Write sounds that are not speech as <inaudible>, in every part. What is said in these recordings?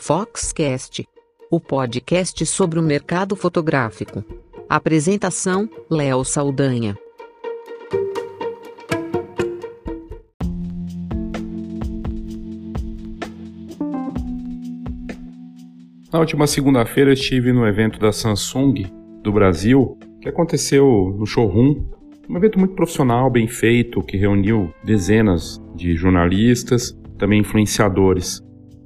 Foxcast, o podcast sobre o mercado fotográfico. Apresentação: Léo Saldanha. Na última segunda-feira estive no evento da Samsung do Brasil, que aconteceu no showroom. Um evento muito profissional, bem feito, que reuniu dezenas de jornalistas, também influenciadores.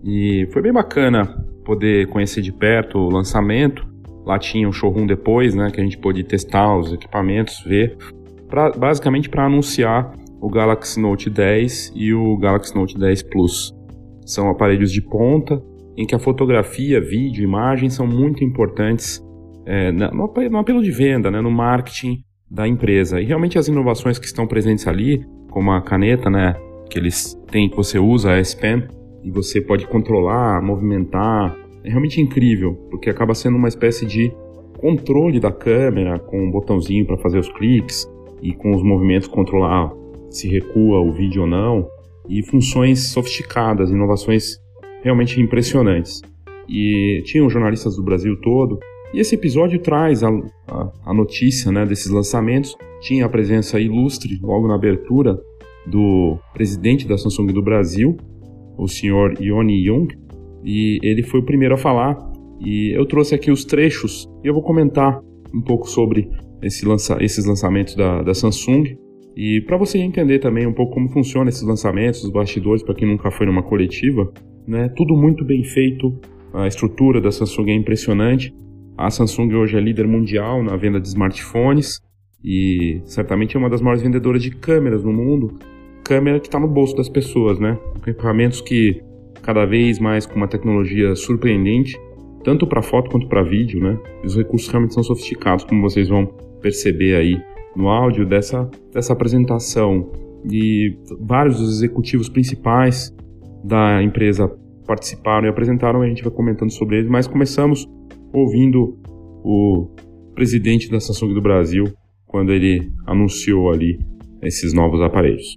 E foi bem bacana poder conhecer de perto o lançamento. Lá tinha um showroom depois, né, que a gente pôde testar os equipamentos, ver, pra, basicamente para anunciar o Galaxy Note 10 e o Galaxy Note 10 Plus. São aparelhos de ponta em que a fotografia, vídeo, imagem são muito importantes é, no, no apelo de venda, né, no marketing da empresa. E realmente as inovações que estão presentes ali, como a caneta, né, que eles têm, que você usa, a S Pen, e você pode controlar, movimentar. É realmente incrível, porque acaba sendo uma espécie de controle da câmera com um botãozinho para fazer os cliques e com os movimentos controlar se recua o vídeo ou não e funções sofisticadas, inovações realmente impressionantes. E tinham jornalistas do Brasil todo e esse episódio traz a, a, a notícia né, desses lançamentos. Tinha a presença ilustre logo na abertura do presidente da Samsung do Brasil, o senhor Yoni Jung, e ele foi o primeiro a falar. E eu trouxe aqui os trechos e eu vou comentar um pouco sobre esse lança esses lançamentos da, da Samsung e para você entender também um pouco como funciona esses lançamentos, os bastidores, para quem nunca foi numa coletiva, né? Tudo muito bem feito, a estrutura da Samsung é impressionante. A Samsung hoje é líder mundial na venda de smartphones e certamente é uma das maiores vendedoras de câmeras no mundo câmera que está no bolso das pessoas, né? Equipamentos que cada vez mais com uma tecnologia surpreendente, tanto para foto quanto para vídeo, né? Os recursos realmente são sofisticados, como vocês vão perceber aí no áudio dessa, dessa apresentação. E vários dos executivos principais da empresa participaram e apresentaram, a gente vai comentando sobre eles, mas começamos ouvindo o presidente da Samsung do Brasil quando ele anunciou ali esses novos aparelhos.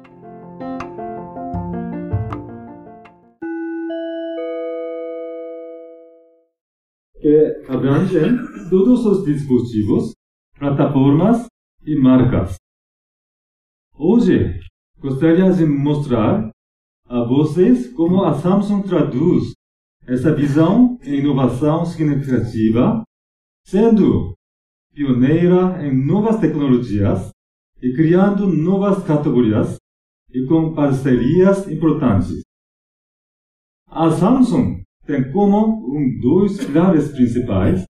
Que abrangem todos os dispositivos, plataformas e marcas. Hoje, gostaria de mostrar a vocês como a Samsung traduz essa visão em inovação significativa, sendo pioneira em novas tecnologias e criando novas categorias e com parcerias importantes. A Samsung tem como um dois pilares principais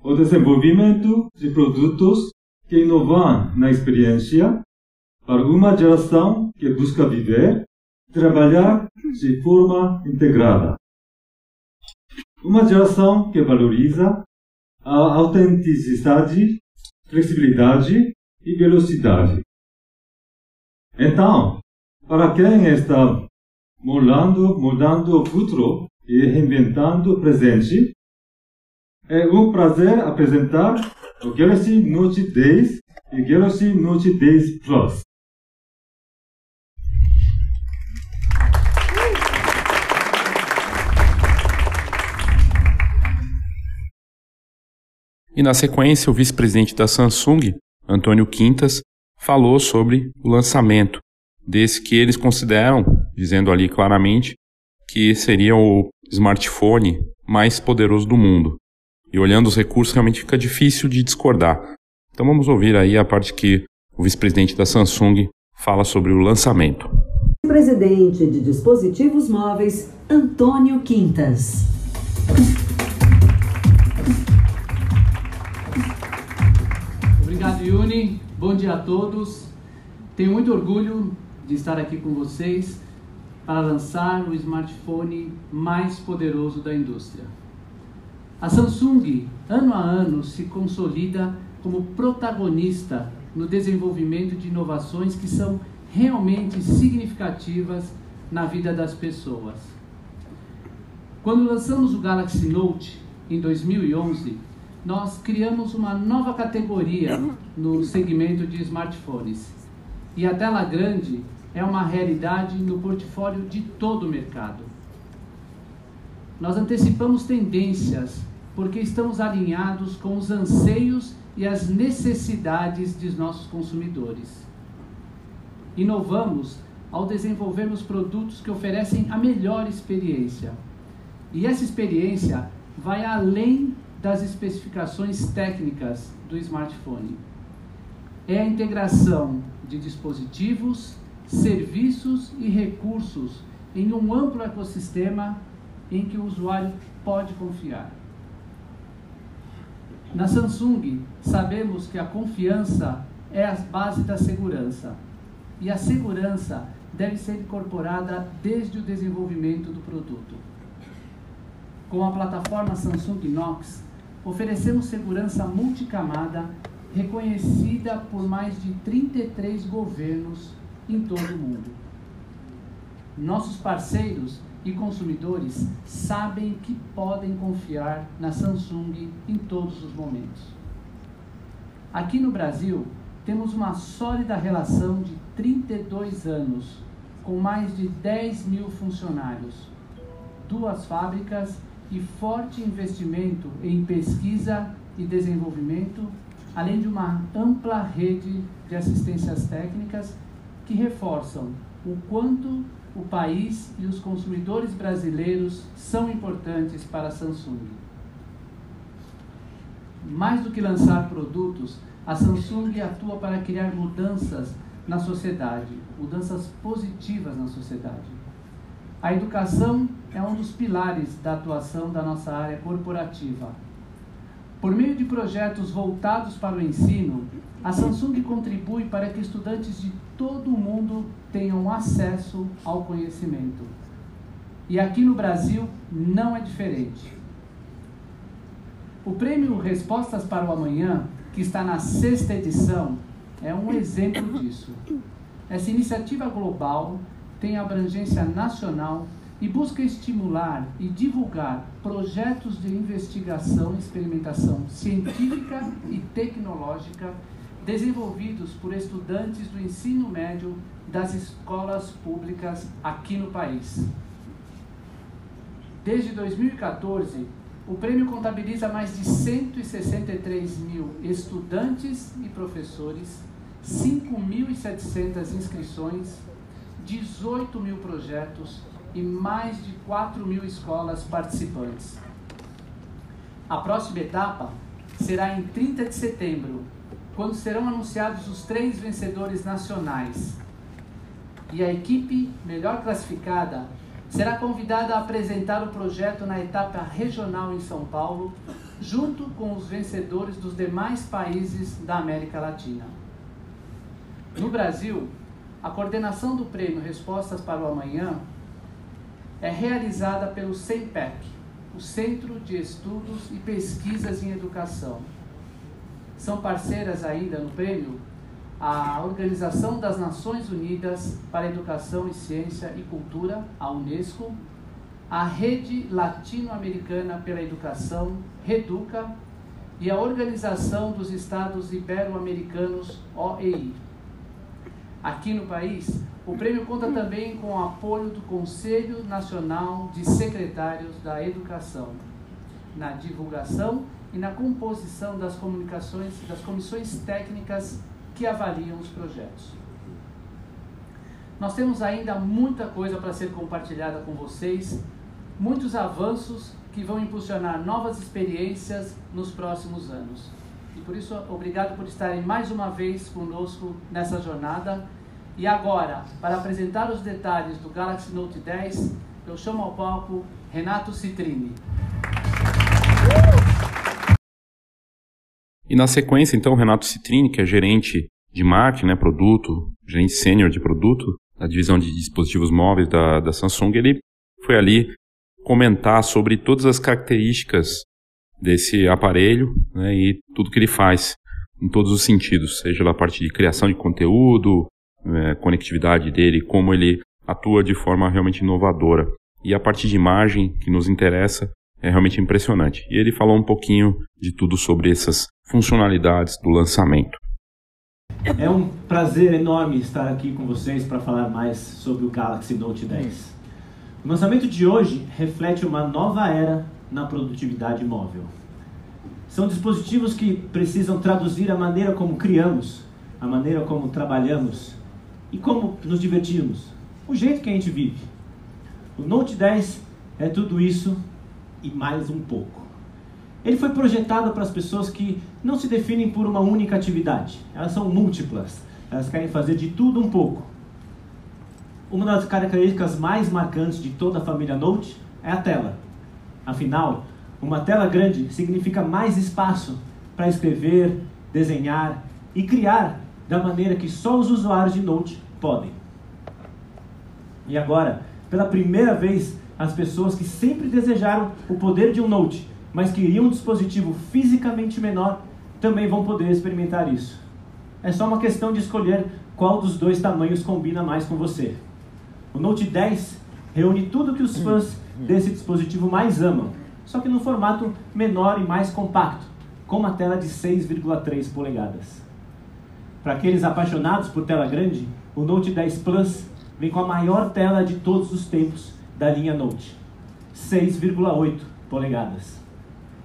o desenvolvimento de produtos que inovam na experiência para uma geração que busca viver trabalhar de forma integrada. Uma geração que valoriza a autenticidade, flexibilidade e velocidade. Então, para quem está moldando o futuro, e reinventando o presente. É um prazer apresentar o Galaxy Note 10 e Galaxy Note 10 Plus. E na sequência, o vice-presidente da Samsung, Antônio Quintas, falou sobre o lançamento desse que eles consideram, dizendo ali claramente, que seria o smartphone mais poderoso do mundo. E olhando os recursos, realmente fica difícil de discordar. Então vamos ouvir aí a parte que o vice-presidente da Samsung fala sobre o lançamento. Presidente de Dispositivos Móveis, Antônio Quintas. Obrigado, Yuni. Bom dia a todos. Tenho muito orgulho de estar aqui com vocês para lançar o smartphone mais poderoso da indústria. A Samsung, ano a ano, se consolida como protagonista no desenvolvimento de inovações que são realmente significativas na vida das pessoas. Quando lançamos o Galaxy Note em 2011, nós criamos uma nova categoria no segmento de smartphones. E a tela grande é uma realidade no portfólio de todo o mercado. Nós antecipamos tendências porque estamos alinhados com os anseios e as necessidades de nossos consumidores. Inovamos ao desenvolvermos produtos que oferecem a melhor experiência. E essa experiência vai além das especificações técnicas do smartphone. É a integração de dispositivos, serviços e recursos em um amplo ecossistema em que o usuário pode confiar. Na Samsung, sabemos que a confiança é a base da segurança e a segurança deve ser incorporada desde o desenvolvimento do produto. Com a plataforma Samsung Knox, oferecemos segurança multicamada reconhecida por mais de 33 governos em todo o mundo. Nossos parceiros e consumidores sabem que podem confiar na Samsung em todos os momentos. Aqui no Brasil, temos uma sólida relação de 32 anos, com mais de 10 mil funcionários, duas fábricas e forte investimento em pesquisa e desenvolvimento, além de uma ampla rede de assistências técnicas que reforçam o quanto o país e os consumidores brasileiros são importantes para a Samsung. Mais do que lançar produtos, a Samsung atua para criar mudanças na sociedade, mudanças positivas na sociedade. A educação é um dos pilares da atuação da nossa área corporativa. Por meio de projetos voltados para o ensino, a Samsung contribui para que estudantes de todo o mundo tenham acesso ao conhecimento. E aqui no Brasil não é diferente. O prêmio Respostas para o Amanhã que está na sexta edição, é um exemplo disso. Essa iniciativa global tem abrangência nacional e busca estimular e divulgar projetos de investigação e experimentação científica e tecnológica desenvolvidos por estudantes do ensino médio das escolas públicas aqui no país. Desde 2014, o prêmio contabiliza mais de 163 mil estudantes e professores, 5.700 inscrições, 18 mil projetos e mais de 4 mil escolas participantes. A próxima etapa será em 30 de setembro, quando serão anunciados os três vencedores nacionais. E a equipe melhor classificada será convidada a apresentar o projeto na etapa regional em São Paulo, junto com os vencedores dos demais países da América Latina. No Brasil, a coordenação do prêmio Respostas para o Amanhã é realizada pelo CEMPEC, o Centro de Estudos e Pesquisas em Educação. São parceiras ainda no prêmio a Organização das Nações Unidas para Educação e Ciência e Cultura, a Unesco, a Rede Latino-Americana pela Educação, REDUCA, e a Organização dos Estados Ibero-Americanos, OEI. Aqui no país, o prêmio conta também com o apoio do Conselho Nacional de Secretários da Educação, na divulgação e na composição das comunicações das comissões técnicas que avaliam os projetos. Nós temos ainda muita coisa para ser compartilhada com vocês muitos avanços que vão impulsionar novas experiências nos próximos anos. E por isso, obrigado por estarem mais uma vez conosco nessa jornada. E agora, para apresentar os detalhes do Galaxy Note 10, eu chamo ao palco Renato Citrini. E na sequência, então, Renato Citrini, que é gerente de marketing, né, produto, gerente sênior de produto, da divisão de dispositivos móveis da, da Samsung, ele foi ali comentar sobre todas as características desse aparelho né, e tudo que ele faz em todos os sentidos, seja na parte de criação de conteúdo, é, conectividade dele, como ele atua de forma realmente inovadora. E a parte de imagem que nos interessa é realmente impressionante. E ele falou um pouquinho de tudo sobre essas funcionalidades do lançamento. É um prazer enorme estar aqui com vocês para falar mais sobre o Galaxy Note 10. O lançamento de hoje reflete uma nova era na produtividade móvel. São dispositivos que precisam traduzir a maneira como criamos, a maneira como trabalhamos e como nos divertimos, o jeito que a gente vive. O Note 10 é tudo isso e mais um pouco. Ele foi projetado para as pessoas que não se definem por uma única atividade. Elas são múltiplas. Elas querem fazer de tudo um pouco. Uma das características mais marcantes de toda a família Note é a tela. Afinal, uma tela grande significa mais espaço para escrever, desenhar e criar da maneira que só os usuários de Note podem. E agora, pela primeira vez, as pessoas que sempre desejaram o poder de um Note mas queriam um dispositivo fisicamente menor, também vão poder experimentar isso. É só uma questão de escolher qual dos dois tamanhos combina mais com você. O Note 10 reúne tudo que os fãs desse dispositivo mais amam, só que no formato menor e mais compacto, com uma tela de 6,3 polegadas. Para aqueles apaixonados por tela grande, o Note 10 Plus vem com a maior tela de todos os tempos da linha Note, 6,8 polegadas.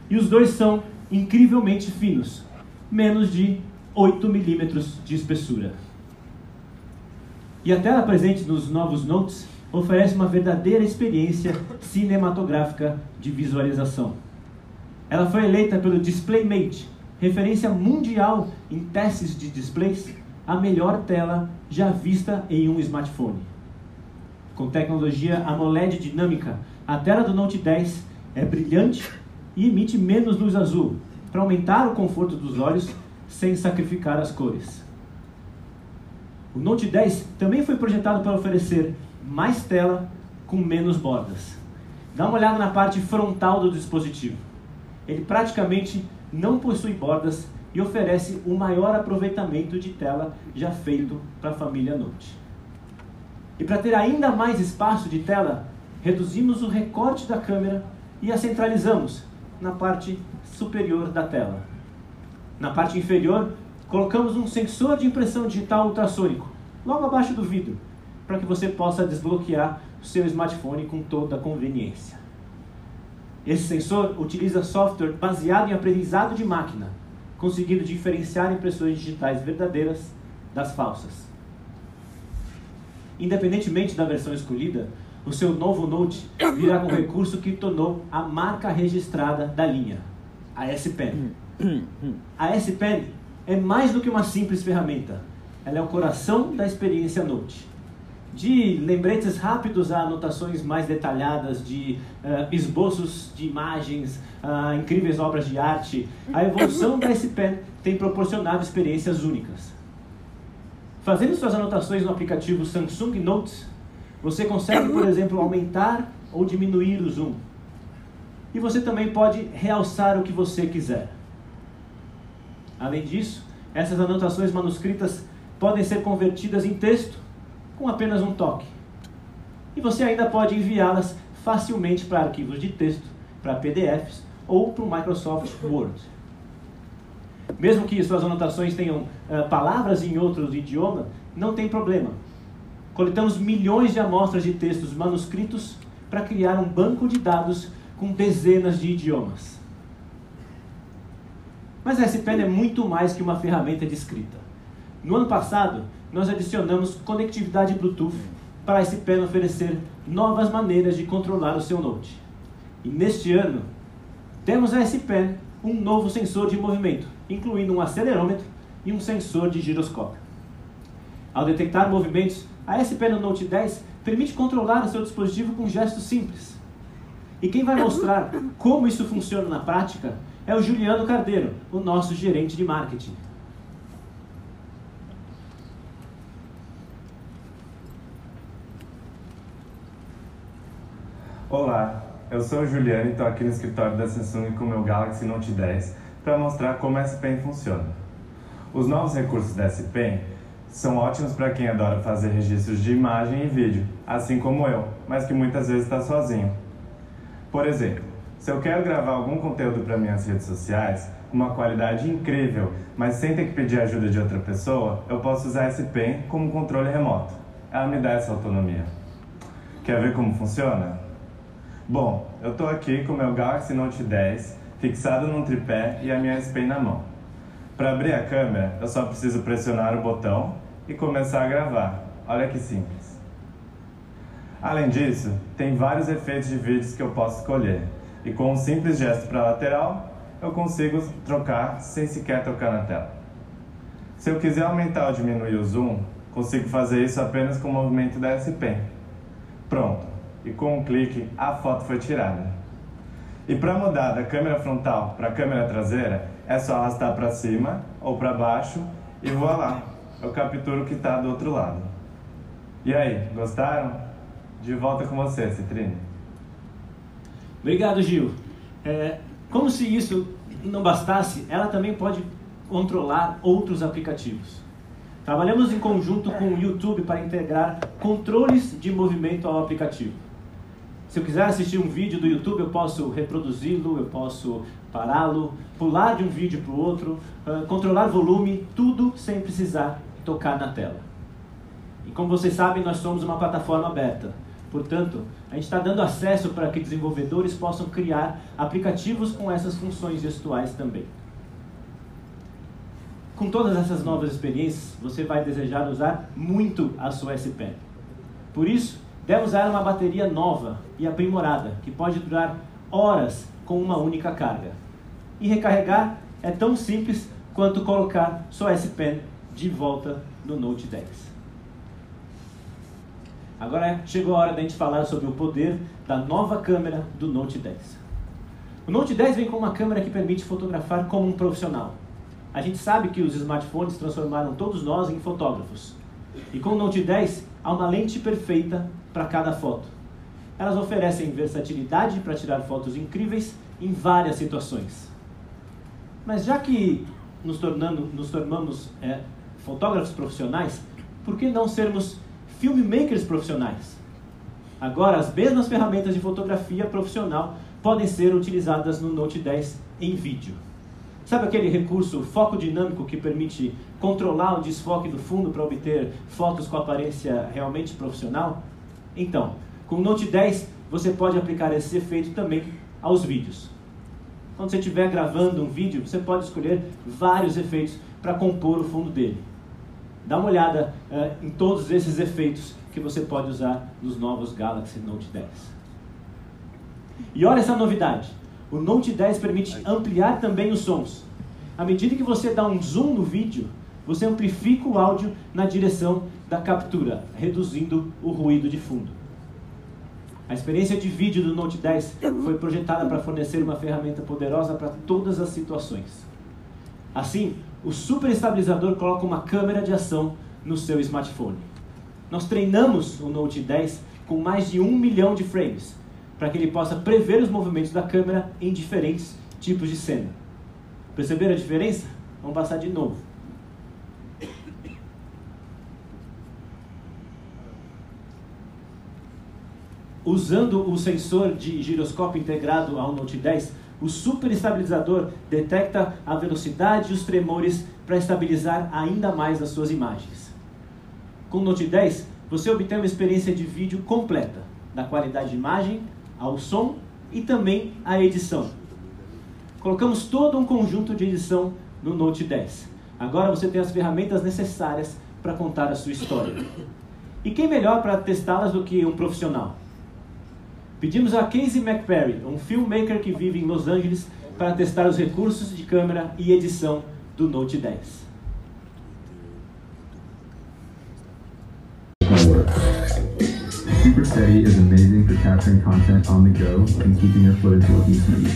E os dois são incrivelmente finos, menos de 8 milímetros de espessura. E a tela presente nos novos Notes oferece uma verdadeira experiência cinematográfica de visualização. Ela foi eleita pelo DisplayMate, referência mundial em testes de displays, a melhor tela já vista em um smartphone. Com tecnologia AMOLED dinâmica, a tela do Note 10 é brilhante e emite menos luz azul, para aumentar o conforto dos olhos sem sacrificar as cores. O Note 10 também foi projetado para oferecer mais tela com menos bordas. Dá uma olhada na parte frontal do dispositivo. Ele praticamente não possui bordas e oferece o maior aproveitamento de tela já feito para a família Note. E para ter ainda mais espaço de tela, reduzimos o recorte da câmera e a centralizamos, na parte superior da tela. Na parte inferior, colocamos um sensor de impressão digital ultrassônico, logo abaixo do vidro, para que você possa desbloquear o seu smartphone com toda a conveniência. Esse sensor utiliza software baseado em aprendizado de máquina, conseguindo diferenciar impressões digitais verdadeiras das falsas. Independentemente da versão escolhida, o seu novo Note virá com um recurso que tornou a marca registrada da linha, a S Pen. A S Pen é mais do que uma simples ferramenta. Ela é o coração da experiência Note. De lembretes rápidos a anotações mais detalhadas, de uh, esboços de imagens, uh, incríveis obras de arte, a evolução da S Pen tem proporcionado experiências únicas. Fazendo suas anotações no aplicativo Samsung Notes, você consegue, por exemplo, aumentar ou diminuir o zoom. E você também pode realçar o que você quiser. Além disso, essas anotações manuscritas podem ser convertidas em texto com apenas um toque. E você ainda pode enviá-las facilmente para arquivos de texto, para PDFs ou para o Microsoft Word. Mesmo que suas anotações tenham uh, palavras em outros idiomas, não tem problema Coletamos milhões de amostras de textos manuscritos para criar um banco de dados com dezenas de idiomas. Mas a S-Pen é muito mais que uma ferramenta de escrita. No ano passado, nós adicionamos conectividade Bluetooth para a S-Pen oferecer novas maneiras de controlar o seu Note. E neste ano, temos a S Pen um novo sensor de movimento, incluindo um acelerômetro e um sensor de giroscópio. Ao detectar movimentos, a S Pen no Note 10 permite controlar o seu dispositivo com gestos simples. E quem vai mostrar como isso funciona na prática é o Juliano Cardeiro, o nosso gerente de marketing. Olá, eu sou o Juliano e estou aqui no escritório da Samsung com o meu Galaxy Note 10 para mostrar como a S Pen funciona. Os novos recursos da S Pen são ótimos para quem adora fazer registros de imagem e vídeo, assim como eu, mas que muitas vezes está sozinho. Por exemplo, se eu quero gravar algum conteúdo para minhas redes sociais, uma qualidade incrível, mas sem ter que pedir ajuda de outra pessoa, eu posso usar esse pen como controle remoto. Ela me dá essa autonomia. Quer ver como funciona? Bom, eu estou aqui com meu Galaxy Note 10 fixado num tripé e a minha S Pen na mão. Para abrir a câmera, eu só preciso pressionar o botão e começar a gravar. Olha que simples. Além disso, tem vários efeitos de vídeos que eu posso escolher. E com um simples gesto para a lateral, eu consigo trocar sem sequer tocar na tela. Se eu quiser aumentar ou diminuir o zoom, consigo fazer isso apenas com o movimento da S Pen. Pronto, e com um clique a foto foi tirada. E para mudar da câmera frontal para a câmera traseira, é só arrastar para cima ou para baixo e voilá, eu capturo o que está do outro lado. E aí, gostaram? De volta com você, Citrine. Obrigado, Gil. É, como se isso não bastasse, ela também pode controlar outros aplicativos. Trabalhamos em conjunto com o YouTube para integrar controles de movimento ao aplicativo. Se eu quiser assistir um vídeo do YouTube, eu posso reproduzi-lo, eu posso pará-lo, pular de um vídeo para o outro, uh, controlar volume, tudo sem precisar tocar na tela. E como vocês sabem, nós somos uma plataforma aberta. Portanto, a gente está dando acesso para que desenvolvedores possam criar aplicativos com essas funções gestuais também. Com todas essas novas experiências, você vai desejar usar muito a sua S Pen. Por isso, deve usar uma bateria nova e aprimorada, que pode durar horas com uma única carga. E recarregar é tão simples quanto colocar sua S Pen de volta no Note 10. Agora chegou a hora da gente falar sobre o poder da nova câmera do Note 10. O Note 10 vem com uma câmera que permite fotografar como um profissional. A gente sabe que os smartphones transformaram todos nós em fotógrafos. E com o Note 10 há uma lente perfeita para cada foto. Elas oferecem versatilidade para tirar fotos incríveis em várias situações. Mas já que nos, tornando, nos tornamos é, fotógrafos profissionais, por que não sermos filmmakers profissionais? Agora, as mesmas ferramentas de fotografia profissional podem ser utilizadas no Note 10 em vídeo. Sabe aquele recurso foco dinâmico que permite controlar o desfoque do fundo para obter fotos com aparência realmente profissional? Então, com o Note 10 você pode aplicar esse efeito também aos vídeos. Quando você estiver gravando um vídeo, você pode escolher vários efeitos para compor o fundo dele. Dá uma olhada uh, em todos esses efeitos que você pode usar nos novos Galaxy Note 10. E olha essa novidade. O Note 10 permite ampliar também os sons. À medida que você dá um zoom no vídeo, você amplifica o áudio na direção da captura, reduzindo o ruído de fundo. A experiência de vídeo do Note 10 foi projetada para fornecer uma ferramenta poderosa para todas as situações. Assim, o super estabilizador coloca uma câmera de ação no seu smartphone. Nós treinamos o Note 10 com mais de um milhão de frames, para que ele possa prever os movimentos da câmera em diferentes tipos de cena. Perceberam a diferença? Vamos passar de novo. Usando o sensor de giroscópio integrado ao Note 10, o super estabilizador detecta a velocidade e os tremores para estabilizar ainda mais as suas imagens. Com o Note 10, você obtém uma experiência de vídeo completa, da qualidade de imagem ao som e também à edição. Colocamos todo um conjunto de edição no Note 10. Agora você tem as ferramentas necessárias para contar a sua história. E quem melhor para testá-las do que um profissional? Pedimos a Casey McPerry, um filmmaker que vive em Los Angeles, para testar os recursos de câmera e edição do Note 10. Super Steady is amazing for capturing content on the go and keeping your footage looking smooth.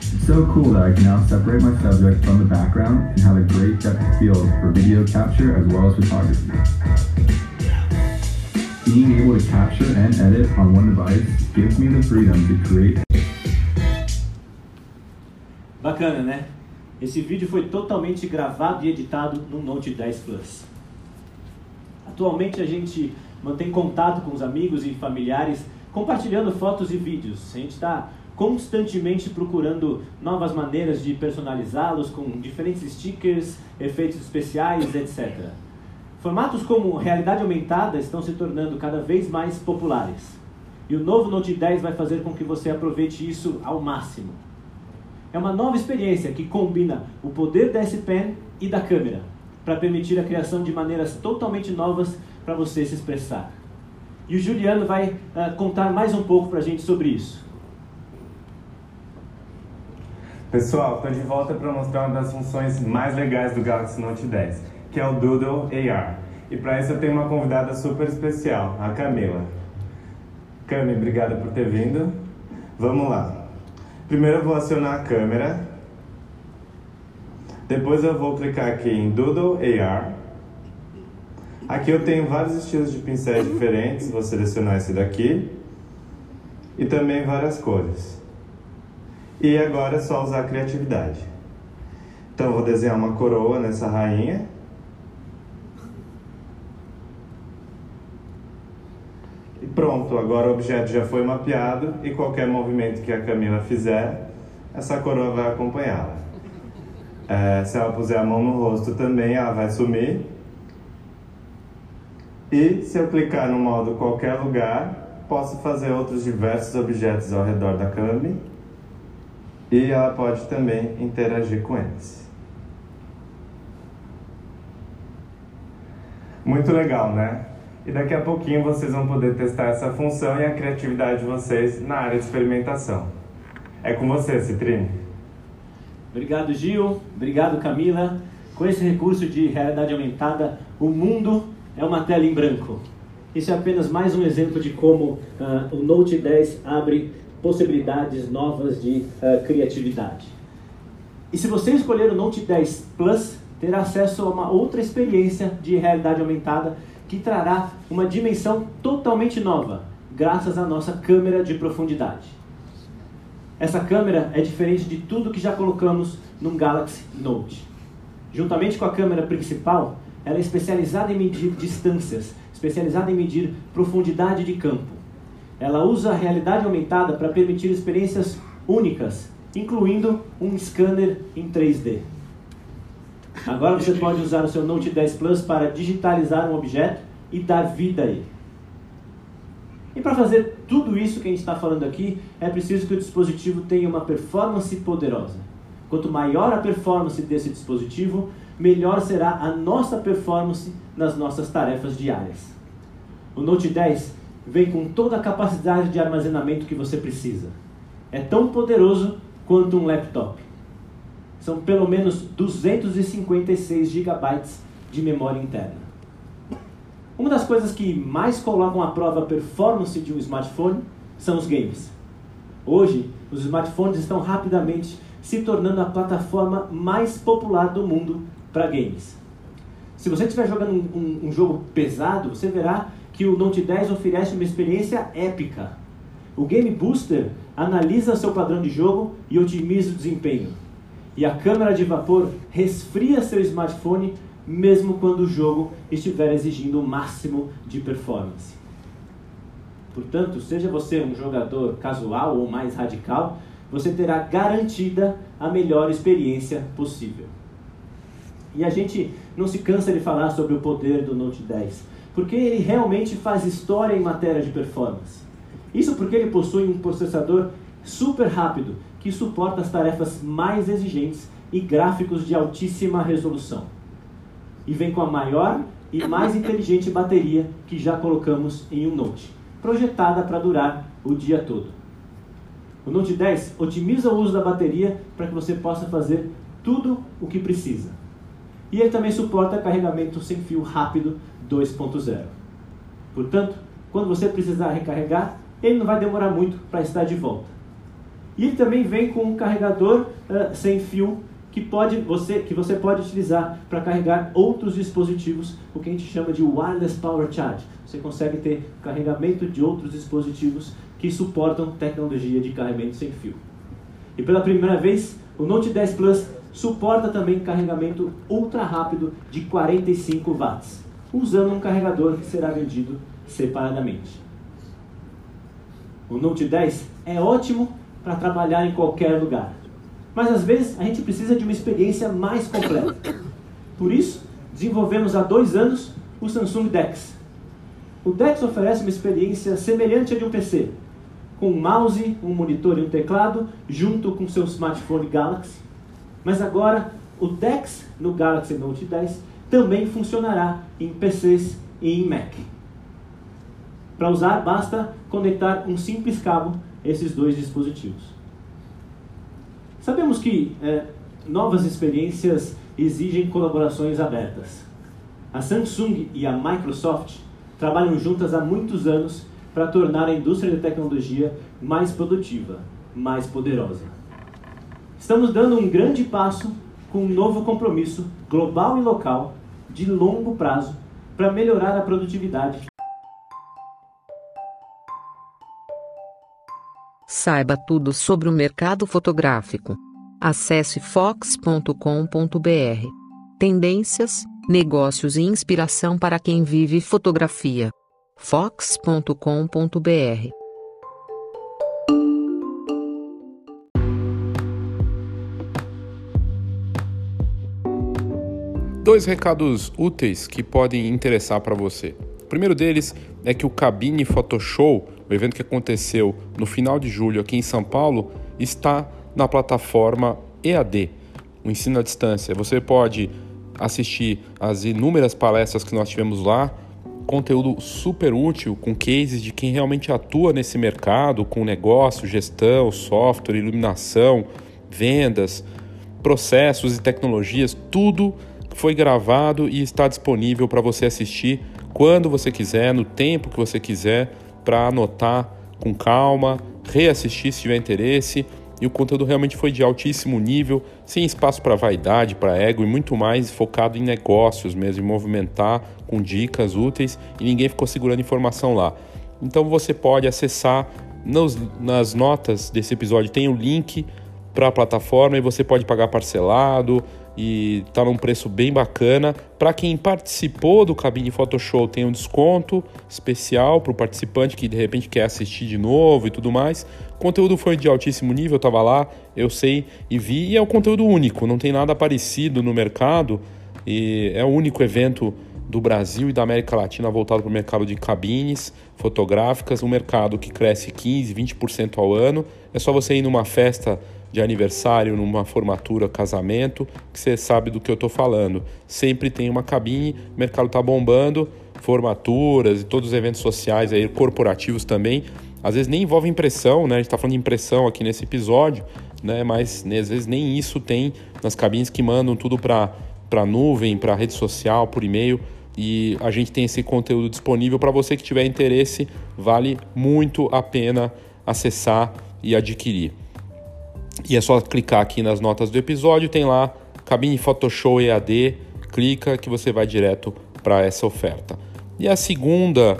It's so cool that I can now separate my subject from the background and have a great depth of field for video capture as well as photography. Being able to capture and edit on one device gives me the freedom to create Bacana, né? Esse vídeo foi totalmente gravado e editado no Note 10 Plus. Atualmente a gente mantém contato com os amigos e familiares, compartilhando fotos e vídeos. A gente está constantemente procurando novas maneiras de personalizá-los com diferentes stickers, efeitos especiais, etc. Formatos como realidade aumentada estão se tornando cada vez mais populares. E o novo Note 10 vai fazer com que você aproveite isso ao máximo. É uma nova experiência que combina o poder da S Pen e da câmera para permitir a criação de maneiras totalmente novas para você se expressar. E o Juliano vai uh, contar mais um pouco para a gente sobre isso. Pessoal, estou de volta para mostrar uma das funções mais legais do Galaxy Note 10, que é o Doodle AR. E para isso eu tenho uma convidada super especial, a Camila. Cami, obrigada por ter vindo. Vamos lá. Primeiro eu vou acionar a câmera. Depois eu vou clicar aqui em Doodle AR. Aqui eu tenho vários estilos de pincéis diferentes, vou selecionar esse daqui. E também várias cores. E agora é só usar a criatividade. Então eu vou desenhar uma coroa nessa rainha. Pronto, agora o objeto já foi mapeado e qualquer movimento que a Camila fizer, essa coroa vai acompanhá-la. É, se ela puser a mão no rosto também, ela vai sumir. E se eu clicar no modo qualquer lugar, posso fazer outros diversos objetos ao redor da Cami e ela pode também interagir com eles. Muito legal, né? E daqui a pouquinho vocês vão poder testar essa função e a criatividade de vocês na área de experimentação. É com você, Citrine. Obrigado, Gil. Obrigado, Camila. Com esse recurso de realidade aumentada, o mundo é uma tela em branco. Isso é apenas mais um exemplo de como uh, o Note 10 abre possibilidades novas de uh, criatividade. E se você escolher o Note 10 Plus, terá acesso a uma outra experiência de realidade aumentada que trará uma dimensão totalmente nova, graças à nossa câmera de profundidade. Essa câmera é diferente de tudo que já colocamos num Galaxy Note. Juntamente com a câmera principal, ela é especializada em medir distâncias, especializada em medir profundidade de campo. Ela usa a realidade aumentada para permitir experiências únicas, incluindo um scanner em 3D. Agora você pode usar o seu Note 10 Plus para digitalizar um objeto e dar vida a ele. E para fazer tudo isso que a gente está falando aqui, é preciso que o dispositivo tenha uma performance poderosa. Quanto maior a performance desse dispositivo, melhor será a nossa performance nas nossas tarefas diárias. O Note 10 vem com toda a capacidade de armazenamento que você precisa. É tão poderoso quanto um laptop. São pelo menos 256 GB de memória interna. Uma das coisas que mais colocam à prova a performance de um smartphone são os games. Hoje, os smartphones estão rapidamente se tornando a plataforma mais popular do mundo para games. Se você estiver jogando um, um, um, jogo pesado, você verá que o Note 10 oferece uma experiência épica. O Game Booster analisa seu padrão de jogo e otimiza o desempenho. E a câmera de vapor resfria seu smartphone mesmo quando o jogo estiver exigindo o máximo de performance. Portanto, seja você um jogador casual ou mais radical, você terá garantida a melhor experiência possível. E a gente não se cansa de falar sobre o poder do Note 10, porque ele realmente faz história em matéria de performance. Isso porque ele possui um processador super rápido que suporta as tarefas mais exigentes e gráficos de altíssima resolução. E vem com a maior e mais inteligente bateria que já colocamos em um Note, projetada para durar o dia todo. O Note 10 otimiza o uso da bateria para que você possa fazer tudo o que precisa. E ele também suporta carregamento sem fio rápido 2.0. Portanto, quando você precisar recarregar, ele não vai demorar muito para estar de volta. E ele também vem com um carregador uh, sem fio que, pode, você, que você pode utilizar para carregar outros dispositivos, o que a gente chama de wireless power charge. Você consegue ter carregamento de outros dispositivos que suportam tecnologia de carregamento sem fio. E pela primeira vez, o Note 10 Plus suporta também carregamento ultra rápido de 45 watts, usando um carregador que será vendido separadamente. O Note 10 é ótimo para trabalhar em qualquer lugar. Mas às vezes a gente precisa de uma experiência mais completa. Por isso, desenvolvemos há dois anos o Samsung DeX. O DeX oferece uma experiência semelhante à de um PC, com um mouse, um monitor e um teclado, junto com seu smartphone Galaxy. Mas agora, o DeX no Galaxy Note 10 também funcionará em PCs e em Mac. Para usar, basta conectar um simples cabo esses dois dispositivos. Sabemos que é, novas experiências exigem colaborações abertas. A Samsung e a Microsoft trabalham juntas há muitos anos para tornar a indústria de tecnologia mais produtiva, mais poderosa. Estamos dando um grande passo com um novo compromisso global e local de longo prazo para melhorar a produtividade Saiba tudo sobre o mercado fotográfico. Acesse fox.com.br. Tendências, negócios e inspiração para quem vive fotografia. fox.com.br. Dois recados úteis que podem interessar para você. O primeiro deles é que o Cabine Photoshow o evento que aconteceu no final de julho aqui em São Paulo, está na plataforma EAD, o ensino à distância. Você pode assistir as inúmeras palestras que nós tivemos lá, conteúdo super útil com cases de quem realmente atua nesse mercado, com negócio, gestão, software, iluminação, vendas, processos e tecnologias, tudo foi gravado e está disponível para você assistir quando você quiser, no tempo que você quiser para anotar com calma, reassistir se tiver interesse. E o conteúdo realmente foi de altíssimo nível, sem espaço para vaidade, para ego e muito mais focado em negócios mesmo, em movimentar com dicas úteis e ninguém ficou segurando informação lá. Então você pode acessar nos, nas notas desse episódio, tem o link para a plataforma e você pode pagar parcelado, e está num preço bem bacana. Para quem participou do Cabine Photoshop, tem um desconto especial para o participante que de repente quer assistir de novo e tudo mais. O conteúdo foi de altíssimo nível, eu estava lá, eu sei e vi, e é um conteúdo único, não tem nada parecido no mercado. E é o único evento do Brasil e da América Latina voltado para o mercado de cabines fotográficas, um mercado que cresce 15, 20% ao ano. É só você ir numa festa de aniversário, numa formatura, casamento, que você sabe do que eu estou falando. Sempre tem uma cabine, o mercado está bombando, formaturas e todos os eventos sociais aí, corporativos também. Às vezes nem envolve impressão, né? A gente está falando de impressão aqui nesse episódio, né? Mas né, às vezes nem isso tem nas cabines que mandam tudo para para nuvem, para rede social, por e-mail e a gente tem esse conteúdo disponível para você que tiver interesse, vale muito a pena acessar e adquirir. E é só clicar aqui nas notas do episódio, tem lá Cabine Photoshop EAD, clica que você vai direto para essa oferta. E a segunda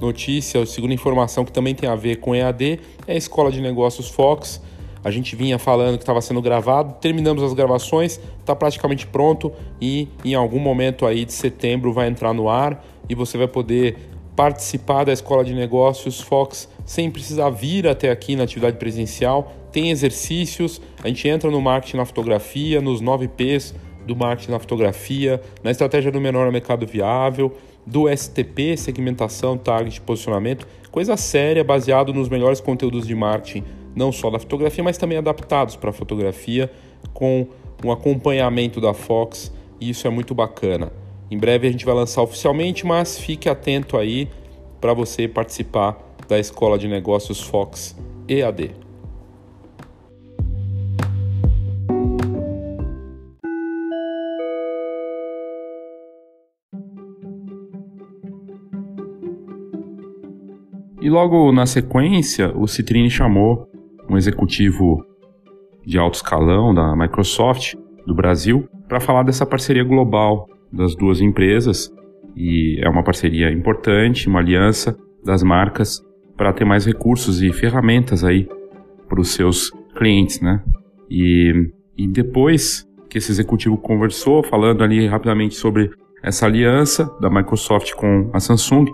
notícia, a segunda informação que também tem a ver com EAD é a Escola de Negócios Fox. A gente vinha falando que estava sendo gravado, terminamos as gravações, está praticamente pronto e em algum momento aí de setembro vai entrar no ar e você vai poder participar da Escola de Negócios Fox sem precisar vir até aqui na atividade presencial tem exercícios, a gente entra no marketing na fotografia, nos 9 P's do marketing na fotografia, na estratégia do menor mercado viável, do STP, segmentação, target, posicionamento, coisa séria, baseado nos melhores conteúdos de marketing, não só da fotografia, mas também adaptados para a fotografia, com um acompanhamento da Fox, e isso é muito bacana. Em breve a gente vai lançar oficialmente, mas fique atento aí para você participar da Escola de Negócios Fox EAD. Logo na sequência, o Citrine chamou um executivo de alto escalão da Microsoft do Brasil para falar dessa parceria global das duas empresas. E é uma parceria importante, uma aliança das marcas para ter mais recursos e ferramentas aí para os seus clientes, né? E, e depois que esse executivo conversou, falando ali rapidamente sobre essa aliança da Microsoft com a Samsung,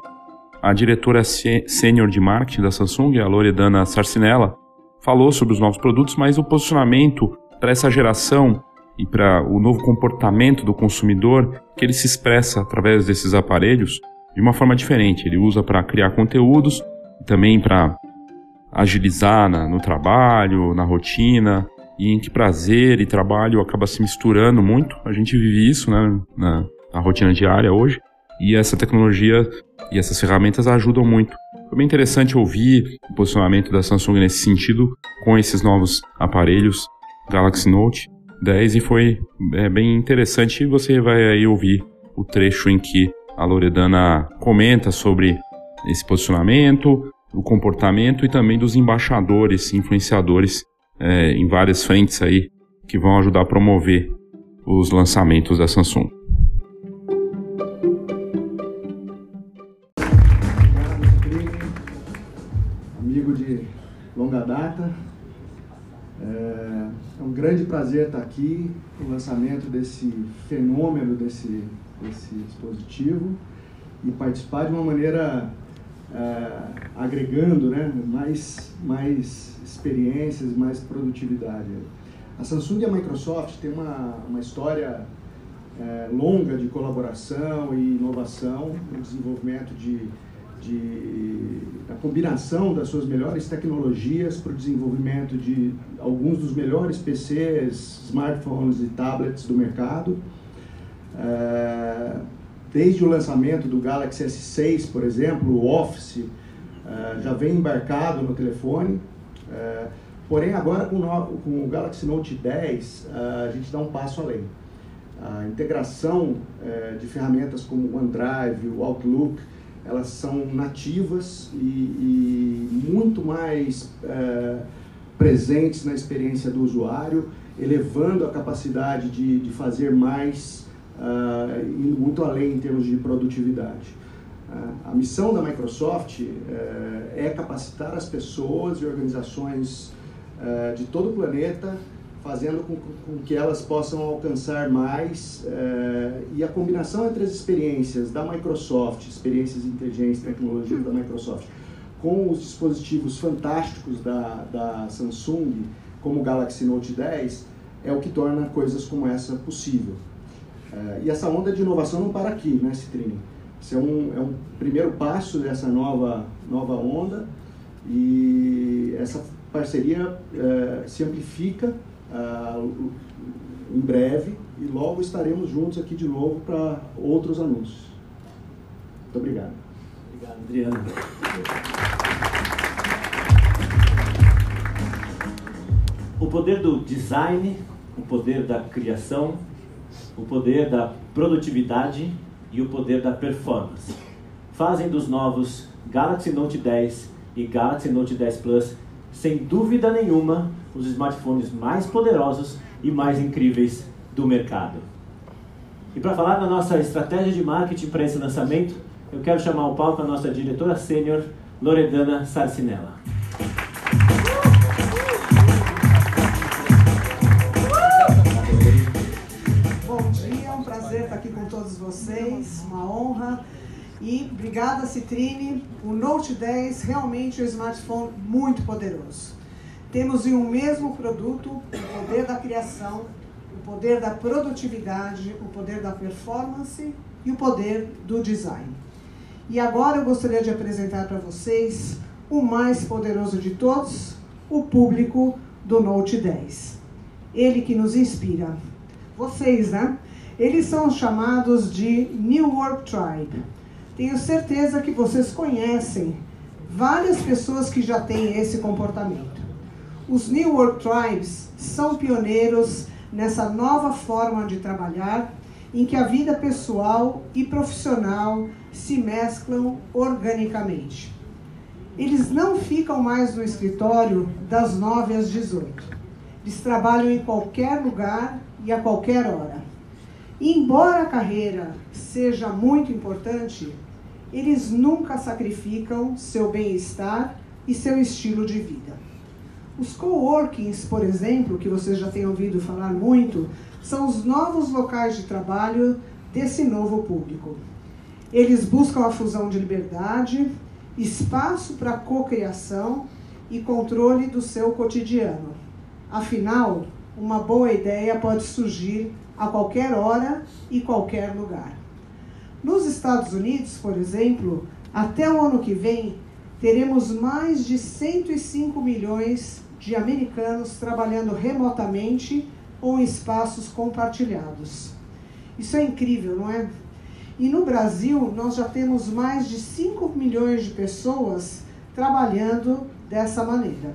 a diretora sênior de marketing da Samsung, a Loredana Sarcinella, falou sobre os novos produtos, mas o posicionamento para essa geração e para o novo comportamento do consumidor, que ele se expressa através desses aparelhos de uma forma diferente. Ele usa para criar conteúdos e também para agilizar na, no trabalho, na rotina, e em que prazer e trabalho acaba se misturando muito. A gente vive isso né, na, na rotina diária hoje. E essa tecnologia e essas ferramentas ajudam muito. Foi bem interessante ouvir o posicionamento da Samsung nesse sentido com esses novos aparelhos Galaxy Note 10 e foi é, bem interessante. Você vai aí ouvir o trecho em que a Loredana comenta sobre esse posicionamento, o comportamento e também dos embaixadores, influenciadores é, em várias frentes aí que vão ajudar a promover os lançamentos da Samsung. Longa data. É, é um grande prazer estar aqui no lançamento desse fenômeno, desse, desse dispositivo e participar de uma maneira é, agregando né, mais, mais experiências, mais produtividade. A Samsung e a Microsoft têm uma, uma história é, longa de colaboração e inovação no desenvolvimento de de, a combinação das suas melhores tecnologias para o desenvolvimento de alguns dos melhores PCs, smartphones e tablets do mercado. É, desde o lançamento do Galaxy S6, por exemplo, o Office é, já vem embarcado no telefone. É, porém, agora com o Galaxy Note 10, a gente dá um passo além. A integração de ferramentas como o OneDrive, o Outlook, elas são nativas e, e muito mais é, presentes na experiência do usuário, elevando a capacidade de, de fazer mais, uh, indo muito além em termos de produtividade. A missão da Microsoft uh, é capacitar as pessoas e organizações de todo o planeta fazendo com, com, que elas possam alcançar mais é, e a combinação entre as experiências da Microsoft, experiências de inteligência e tecnologia da Microsoft, com os dispositivos fantásticos da, da Samsung, como o Galaxy Note 10, é o que torna coisas como essa possível. É, e essa onda de inovação não para aqui, né, Citrine? Isso é um, é um primeiro passo dessa nova, nova onda e essa parceria é, se amplifica uh, em breve e logo estaremos juntos aqui de novo para outros anúncios. Muito obrigado. Obrigado, Adriano. O poder do design, o poder da criação, o poder da produtividade e o poder da performance fazem dos novos Galaxy Note 10 e Galaxy Note 10 Plus, sem dúvida nenhuma, os smartphones mais poderosos e mais incríveis do mercado. E para falar da nossa estratégia de marketing para esse lançamento, eu quero chamar ao palco a nossa diretora sênior, Loredana Sarcinella. Bom dia, um prazer estar aqui com todos vocês, uma honra. E obrigada, Citrine. O Note 10 realmente é um smartphone muito poderoso. Temos em um mesmo produto o poder da criação, o poder da produtividade, o poder da performance e o poder do design. E agora eu gostaria de apresentar para vocês o mais poderoso de todos, o público do Note 10. Ele que nos inspira. Vocês, né? Eles são chamados de New Work Tribe. Tenho certeza que vocês conhecem várias pessoas que já têm esse comportamento. Os New Work Tribes são pioneiros nessa nova forma de trabalhar, em que a vida pessoal e profissional se mesclam organicamente. Eles não ficam mais no escritório das 9 às 18. Eles trabalham em qualquer lugar e a qualquer hora. E embora a carreira seja muito importante, eles nunca sacrificam seu bem-estar e seu estilo de vida. Os coworkings, por exemplo, que vocês já têm ouvido falar muito, são os novos locais de trabalho desse novo público. Eles buscam a fusão de liberdade, espaço para cocriação e controle do seu cotidiano. Afinal, uma boa ideia pode surgir a qualquer hora e qualquer lugar. Nos Estados Unidos, por exemplo, até o ano que vem, teremos mais de 105 milhões de americanos trabalhando remotamente ou em espaços compartilhados. Isso é incrível, não é? E no Brasil, nós já temos mais de 5 milhões de pessoas trabalhando dessa maneira.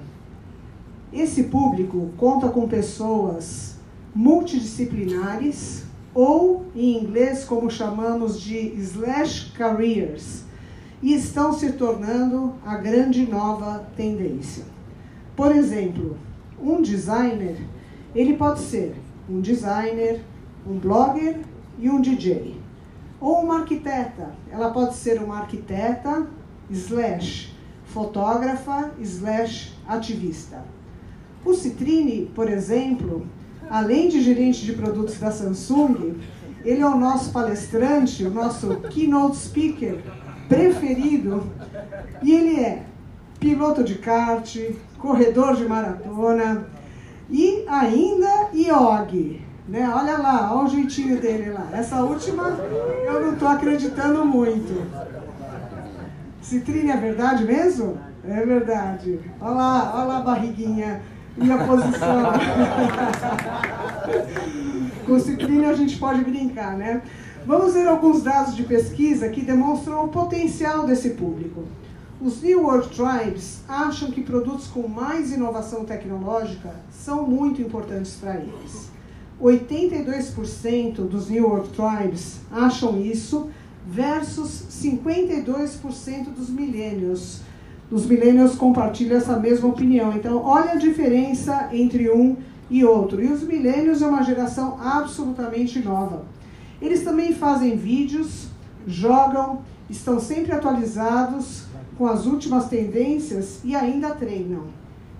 Esse público conta com pessoas multidisciplinares ou, em inglês, como chamamos de slash careers, e estão se tornando a grande nova tendência. Por exemplo, um designer, ele pode ser um designer, um blogger e um DJ. Ou uma arquiteta, ela pode ser uma arquiteta slash fotógrafa slash ativista. O Citrine, por exemplo, além de gerente de produtos da Samsung, ele é o nosso palestrante, o nosso keynote speaker preferido, e ele é piloto de kart, corredor de maratona e ainda iogue. Né? Olha lá, olha o jeitinho dele lá. Essa última eu não estou acreditando muito. Citrine é verdade mesmo? É verdade. Olha lá, olha lá a barriguinha e a posição. <laughs> Com citrine a gente pode brincar, né? Vamos ver alguns dados de pesquisa que demonstram o potencial desse público. Os New World Tribes acham que produtos com mais inovação tecnológica são muito importantes para eles. 82% dos New World Tribes acham isso, versus 52% dos millennials. Os millennials compartilham essa mesma opinião. Então, olha a diferença entre um e outro. E os millennials é uma geração absolutamente nova. Eles também fazem vídeos, jogam, estão sempre atualizados, com as últimas tendências e ainda treinam.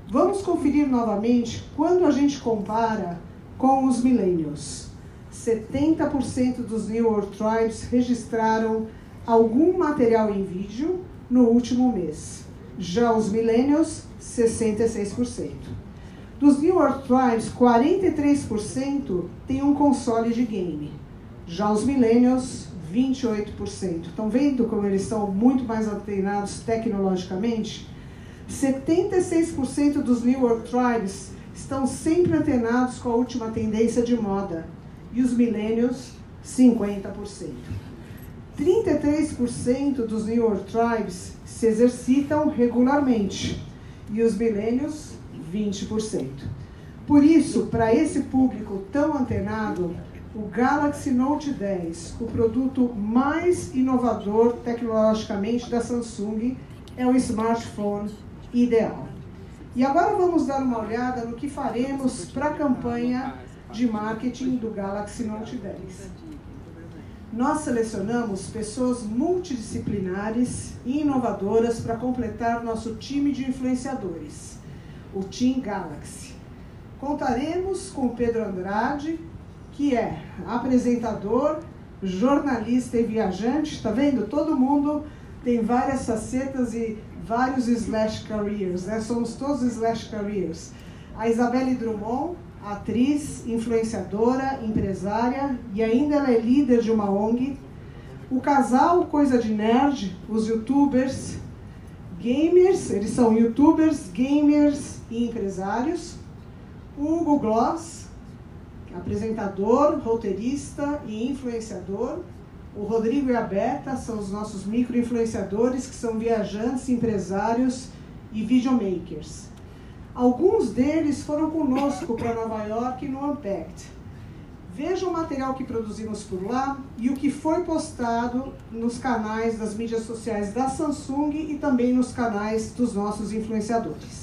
Vamos conferir novamente quando a gente compara com os millennials. 70% dos New World Tribes registraram algum material em vídeo no último mês. Já os millennials, 66%. Dos New World Tribes, 43% têm um console de game. Já os millennials, 28%. Estão vendo como eles estão muito mais antenados tecnologicamente? 76% dos New Work Tribes estão sempre antenados com a última tendência de moda. E os millennials, 50%. 33% dos New Work Tribes se exercitam regularmente. E os millennials, 20%. Por isso, para esse público tão antenado, o Galaxy Note 10, o produto mais inovador tecnologicamente da Samsung, é o smartphone ideal. E agora vamos dar uma olhada no que faremos para a campanha de marketing do Galaxy Note 10. Nós selecionamos pessoas multidisciplinares e inovadoras para completar nosso time de influenciadores, o Team Galaxy. Contaremos com Pedro Andrade, que é apresentador, jornalista e viajante. Está vendo? Todo mundo tem várias facetas e vários slash careers, né? Somos todos slash careers. A Isabelle Drummond, atriz, influenciadora, empresária e ainda ela é líder de uma ONG. O casal Coisa de Nerd, os youtubers, gamers, eles são youtubers, gamers e empresários. O Hugo Gloss, apresentador, roteirista e influenciador. O Rodrigo e a Beta são os nossos micro-influenciadores, que são viajantes, empresários e videomakers. Alguns deles foram conosco para Nova York no Unpacked. Veja o material que produzimos por lá e o que foi postado nos canais das mídias sociais da Samsung e também nos canais dos nossos influenciadores.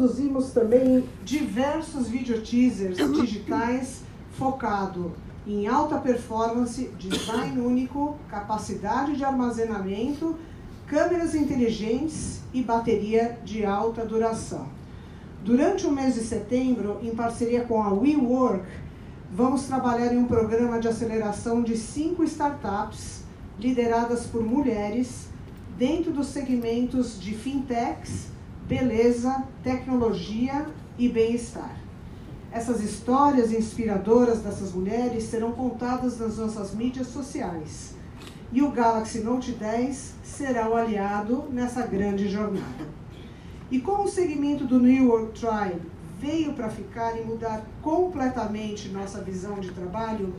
Produzimos também diversos video teasers <coughs> digitais focado em alta performance, design único, capacidade de armazenamento, câmeras inteligentes e bateria de alta duração. Durante o mês de setembro, em parceria com a WeWork, vamos trabalhar em um programa de aceleração de cinco startups lideradas por mulheres dentro dos segmentos de fintechs, beleza, tecnologia e bem-estar. Essas histórias inspiradoras dessas mulheres serão contadas nas nossas mídias sociais. E o Galaxy Note 10 será o aliado nessa grande jornada. E como o segmento do New York Tribe veio para ficar e mudar completamente nossa visão de trabalho,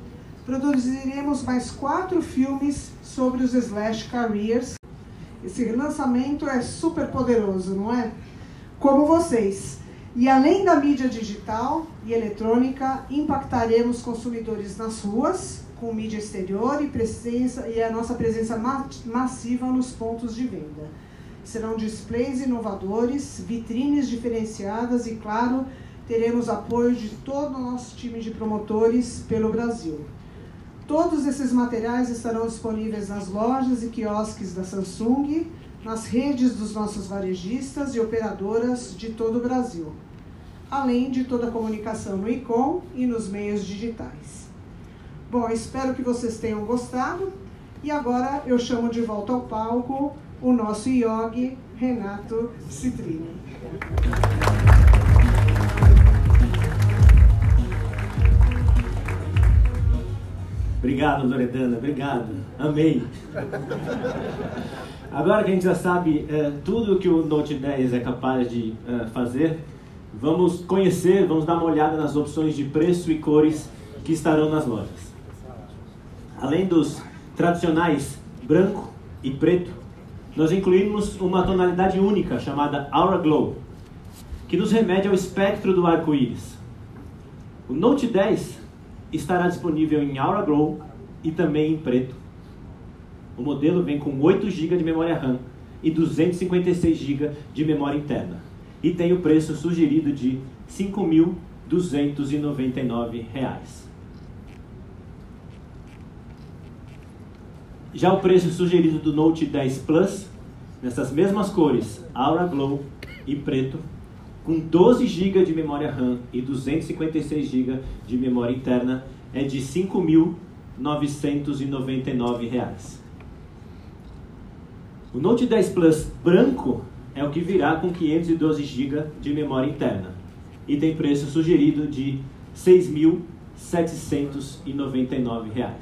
produziremos mais quatro filmes sobre os Slash Careers. Esse lançamento é super poderoso, não é? Como vocês. E além da mídia digital e eletrônica, impactaremos consumidores nas ruas, com mídia exterior e, presença, e a nossa presença massiva nos pontos de venda. Serão displays inovadores, vitrines diferenciadas e, claro, teremos apoio de todo o nosso time de promotores pelo Brasil. Todos esses materiais estarão disponíveis nas lojas e quiosques da Samsung, nas redes dos nossos varejistas e operadoras de todo o Brasil, além de toda a comunicação no ICOM e nos meios digitais. Bom, espero que vocês tenham gostado e agora eu chamo de volta ao palco o nosso yogi Renato Citrini. Obrigado, Loredana, obrigado. Amei. Agora que a gente já sabe é, tudo que o Note 10 é capaz de é, fazer, vamos conhecer, vamos dar uma olhada nas opções de preço e cores que estarão nas lojas. Além dos tradicionais branco e preto, nós incluímos uma tonalidade única chamada Aura Glow, que nos remete ao espectro do arco-íris. O Note 10 estará disponível em Aura Glow e também em preto. O modelo vem com 8 GB de memória RAM e 256 GB de memória interna e tem o preço sugerido de R$ 5.299. Já o preço sugerido do Note 10 Plus, nessas mesmas cores, Aura Glow e preto, com 12 GB de memória RAM e 256 GB de memória interna, é de R$ 5.999. O Note 10 Plus branco é o que virá com 512 GB de memória interna e tem preço sugerido de R$ 6.799.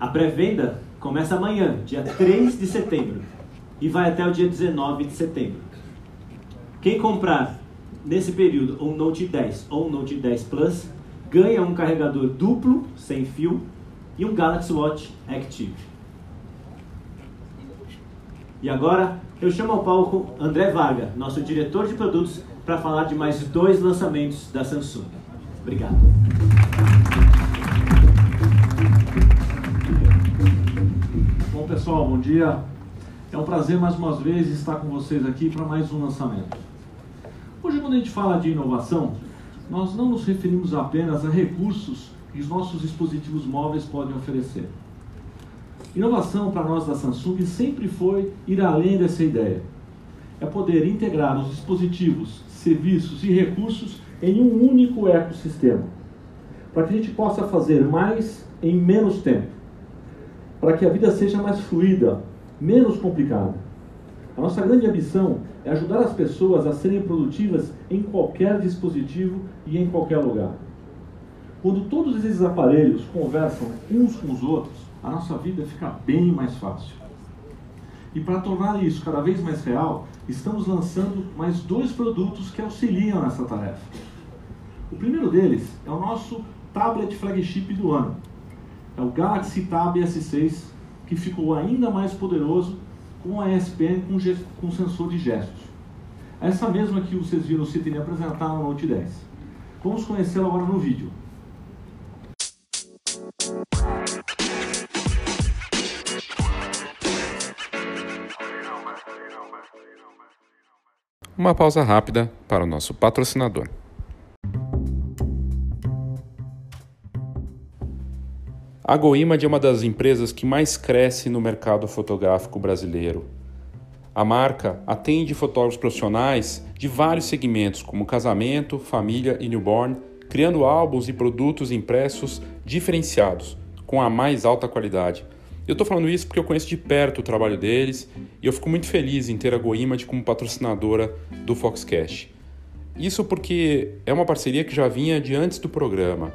A pré-venda começa amanhã, dia 3 de setembro, e vai até o dia 19 de setembro. Quem comprar nesse período um Note 10 ou um Note 10 Plus ganha um carregador duplo, sem fio, e um Galaxy Watch Active. E agora eu chamo ao palco André Varga, nosso diretor de produtos, para falar de mais dois lançamentos da Samsung. Obrigado. Bom pessoal, bom dia. É um prazer mais uma vez estar com vocês aqui para mais um lançamento. Hoje, quando a gente fala de inovação, nós não nos referimos apenas a recursos que os nossos dispositivos móveis podem oferecer. Inovação para nós da Samsung sempre foi ir além dessa ideia. É poder integrar os dispositivos, serviços e recursos em um único ecossistema, para que a gente possa fazer mais em menos tempo, para que a vida seja mais fluida, menos complicada. A nossa grande ambição é ajudar as pessoas a serem produtivas em qualquer dispositivo e em qualquer lugar. Quando todos esses aparelhos conversam uns com os outros, a nossa vida fica bem mais fácil. E para tornar isso cada vez mais real, estamos lançando mais dois produtos que auxiliam nessa tarefa. O primeiro deles é o nosso tablet flagship do ano. É o Galaxy Tab S6, que ficou ainda mais poderoso com a ESPN com, com sensor de gestos. Essa mesma que vocês viram o Citini apresentar no Note 10. Vamos conhecê-la agora no vídeo. Uma pausa rápida para o nosso patrocinador. A GoImage é uma das empresas que mais cresce no mercado fotográfico brasileiro. A marca atende fotógrafos profissionais de vários segmentos, como casamento, família e newborn, criando álbuns e produtos impressos diferenciados, com a mais alta qualidade. Eu estou falando isso porque eu conheço de perto o trabalho deles e eu fico muito feliz em ter a GoImage como patrocinadora do Foxcast. Isso porque é uma parceria que já vinha de antes do programa.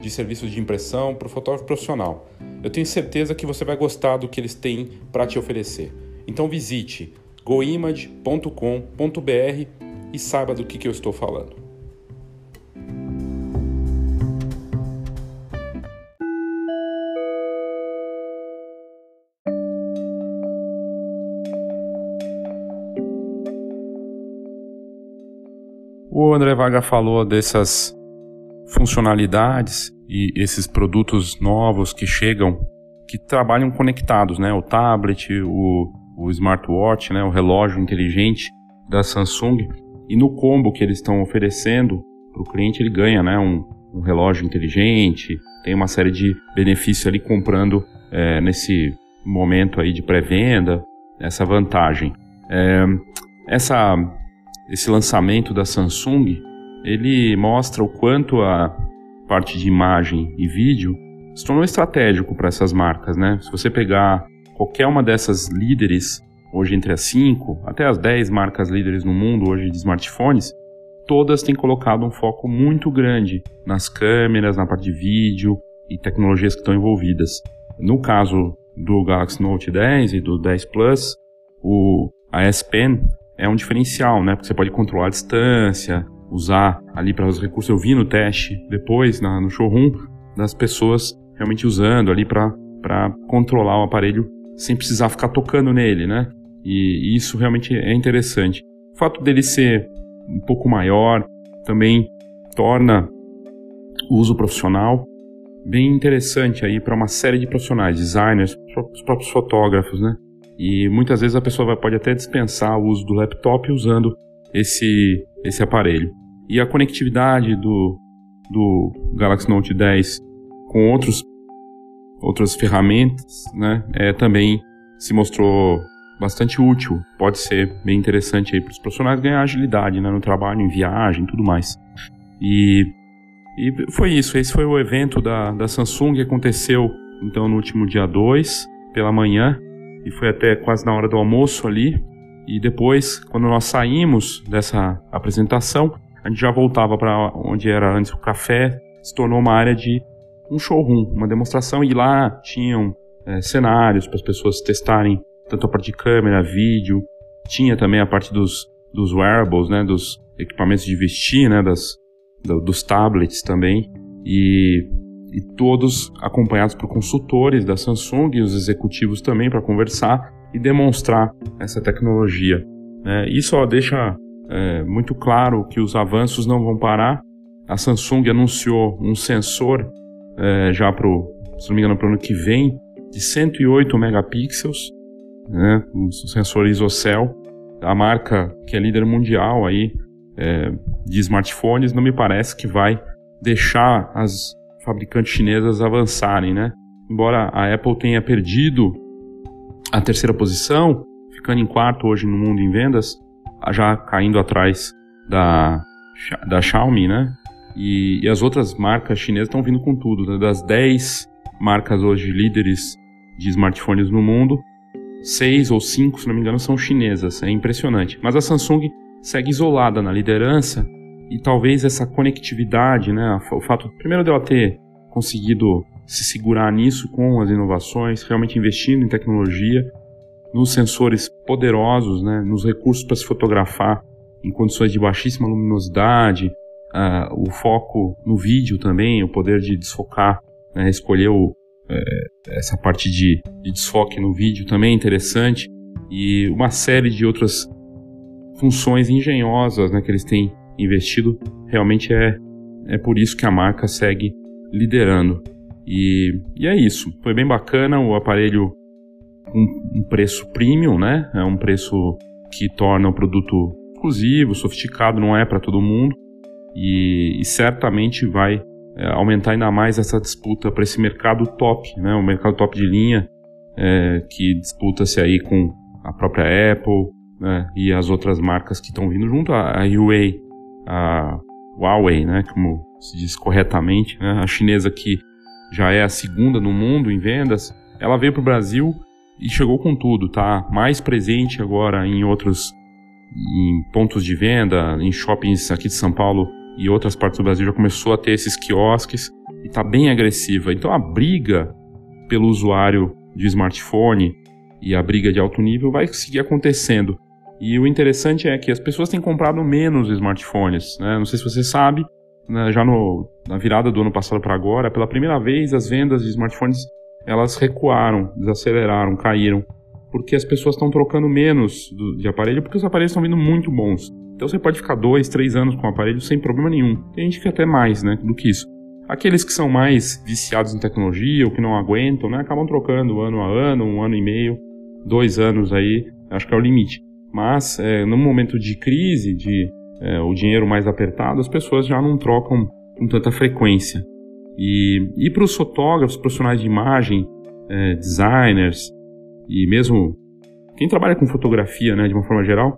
de serviços de impressão para o fotógrafo profissional. Eu tenho certeza que você vai gostar do que eles têm para te oferecer. Então visite goimage.com.br e saiba do que, que eu estou falando. O André Vaga falou dessas funcionalidades e esses produtos novos que chegam, que trabalham conectados, né? O tablet, o, o smartwatch, né? O relógio inteligente da Samsung. E no combo que eles estão oferecendo para o cliente, ele ganha, né? Um, um, relógio inteligente, tem uma série de benefícios ali comprando é, nesse momento aí de pré-venda, essa vantagem. É, essa esse lançamento da Samsung, ele mostra o quanto a parte de imagem e vídeo se tornou estratégico para essas marcas, né? Se você pegar qualquer uma dessas líderes, hoje entre as 5 até as 10 marcas líderes no mundo hoje de smartphones, todas têm colocado um foco muito grande nas câmeras, na parte de vídeo e tecnologias que estão envolvidas. No caso do Galaxy Note 10 e do 10 Plus, o, a S Pen é um diferencial, né? Porque você pode controlar a distância, usar ali para os recursos. Eu vi no teste depois, na, no showroom, das pessoas realmente usando ali para controlar o aparelho sem precisar ficar tocando nele, né? E, e isso realmente é interessante. O fato dele ser um pouco maior também torna o uso profissional bem interessante aí para uma série de profissionais, designers, os próprios fotógrafos, né? E muitas vezes a pessoa vai, pode até dispensar o uso do laptop usando esse, esse aparelho. E a conectividade do, do Galaxy Note 10 com outros, outras ferramentas né, é, também se mostrou bastante útil. Pode ser bem interessante para os profissionais ganhar agilidade né, no trabalho, em viagem tudo mais. E, e foi isso. Esse foi o evento da, da Samsung que aconteceu então no último dia 2, pela manhã e foi até quase na hora do almoço ali. E depois, quando nós saímos dessa apresentação, a gente já voltava para onde era antes o café, se tornou uma área de um showroom, uma demonstração, e lá tinham é, cenários para as pessoas testarem tanto a parte de câmera, vídeo, tinha também a parte dos, dos wearables, né, dos equipamentos de vestir, né, das, do, dos tablets também, e e todos acompanhados por consultores da Samsung e os executivos também para conversar e demonstrar essa tecnologia. É, isso ó, deixa é, muito claro que os avanços não vão parar. A Samsung anunciou um sensor é, já para se não me engano, para o ano que vem, de 108 megapixels, né, um sensor ISOCELL. A marca que é líder mundial aí é, de smartphones não me parece que vai deixar as fabricantes chinesas avançarem, né? Embora a Apple tenha perdido a terceira posição, ficando em quarto hoje no mundo em vendas, já caindo atrás da, da Xiaomi, né? E, e as outras marcas chinesas estão vindo com tudo. Né? Das 10 marcas hoje líderes de smartphones no mundo, seis ou cinco, se não me engano, são chinesas. É impressionante. Mas a Samsung segue isolada na liderança e talvez essa conectividade, né, o fato primeiro dela ter conseguido se segurar nisso com as inovações, realmente investindo em tecnologia, nos sensores poderosos, né, nos recursos para se fotografar em condições de baixíssima luminosidade, uh, o foco no vídeo também, o poder de desfocar, né, escolher o, é, essa parte de, de desfoque no vídeo também é interessante e uma série de outras funções engenhosas né, que eles têm investido. Realmente é, é por isso que a marca segue liderando. E, e é isso. Foi bem bacana o aparelho um, um preço premium, né? É um preço que torna o produto exclusivo, sofisticado, não é para todo mundo. E, e certamente vai é, aumentar ainda mais essa disputa para esse mercado top, né? O mercado top de linha é, que disputa-se aí com a própria Apple né? e as outras marcas que estão vindo junto, a, a Huawei, a Huawei, né? Como se diz corretamente, né? A chinesa que já é a segunda no mundo em vendas, ela veio para o Brasil e chegou com tudo, tá? Mais presente agora em outros em pontos de venda, em shoppings aqui de São Paulo e outras partes do Brasil já começou a ter esses quiosques e está bem agressiva. Então a briga pelo usuário de smartphone e a briga de alto nível vai seguir acontecendo. E o interessante é que as pessoas têm comprado menos smartphones. Né? Não sei se você sabe, já no, na virada do ano passado para agora, pela primeira vez as vendas de smartphones elas recuaram, desaceleraram, caíram, porque as pessoas estão trocando menos do, de aparelho porque os aparelhos estão vindo muito bons. Então você pode ficar dois, três anos com o aparelho sem problema nenhum. Tem gente que até mais, né, do que isso. Aqueles que são mais viciados em tecnologia ou que não aguentam, né, acabam trocando ano a ano, um ano e meio, dois anos aí, acho que é o limite. Mas é, no momento de crise, de é, o dinheiro mais apertado, as pessoas já não trocam com tanta frequência. E, e para os fotógrafos, profissionais de imagem, é, designers e mesmo quem trabalha com fotografia, né, de uma forma geral,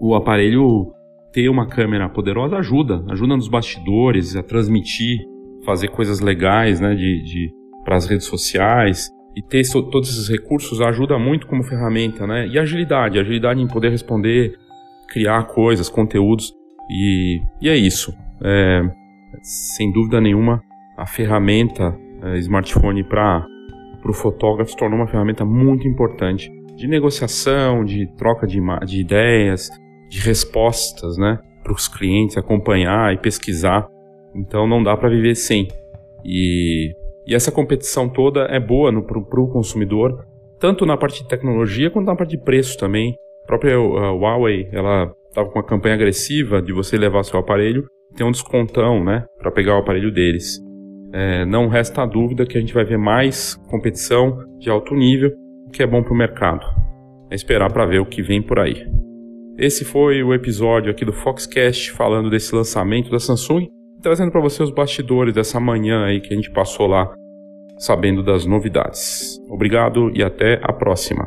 o aparelho ter uma câmera poderosa ajuda, ajuda nos bastidores a transmitir, fazer coisas legais, né, de, de para as redes sociais e ter so, todos esses recursos ajuda muito como ferramenta, né? E agilidade, agilidade em poder responder, criar coisas, conteúdos e, e é isso. É, sem dúvida nenhuma, a ferramenta é, smartphone para o fotógrafo se tornou uma ferramenta muito importante de negociação, de troca de, de ideias, de respostas, né, para os clientes acompanhar e pesquisar. Então não dá para viver sem. E, e, essa competição toda é boa para o consumidor, tanto na parte de tecnologia quanto na parte de preço também. Própria uh, Huawei, ela estava com uma campanha agressiva de você levar seu aparelho, tem um descontão, né, para pegar o aparelho deles. É, não resta dúvida que a gente vai ver mais competição de alto nível o que é bom para o mercado. É esperar para ver o que vem por aí. Esse foi o episódio aqui do Foxcast falando desse lançamento da Samsung, trazendo para você os bastidores dessa manhã aí que a gente passou lá sabendo das novidades. Obrigado e até a próxima.